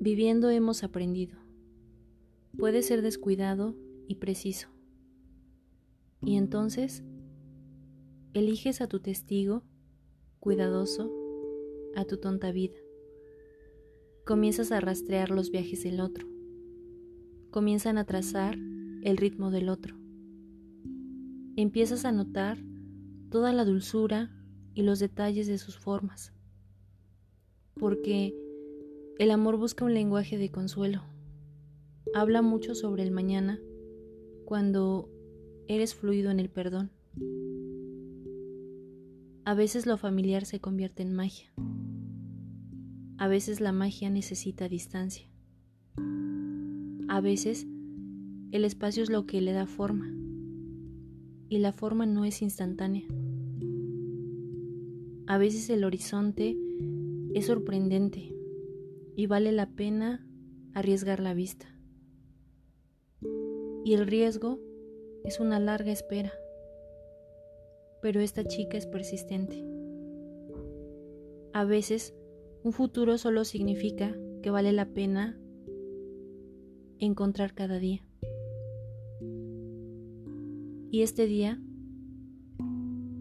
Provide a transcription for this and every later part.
Viviendo hemos aprendido. Puede ser descuidado y preciso. Y entonces, eliges a tu testigo, cuidadoso, a tu tonta vida. Comienzas a rastrear los viajes del otro. Comienzan a trazar el ritmo del otro. Empiezas a notar toda la dulzura y los detalles de sus formas. Porque el amor busca un lenguaje de consuelo. Habla mucho sobre el mañana cuando eres fluido en el perdón. A veces lo familiar se convierte en magia. A veces la magia necesita distancia. A veces el espacio es lo que le da forma. Y la forma no es instantánea. A veces el horizonte es sorprendente y vale la pena arriesgar la vista. Y el riesgo es una larga espera. Pero esta chica es persistente. A veces, un futuro solo significa que vale la pena encontrar cada día. Y este día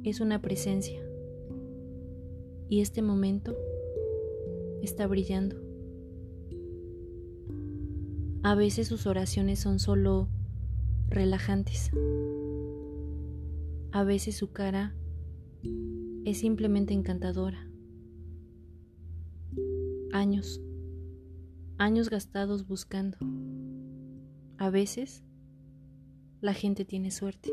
es una presencia. Y este momento está brillando. A veces sus oraciones son solo relajantes. A veces su cara es simplemente encantadora. Años, años gastados buscando. A veces la gente tiene suerte.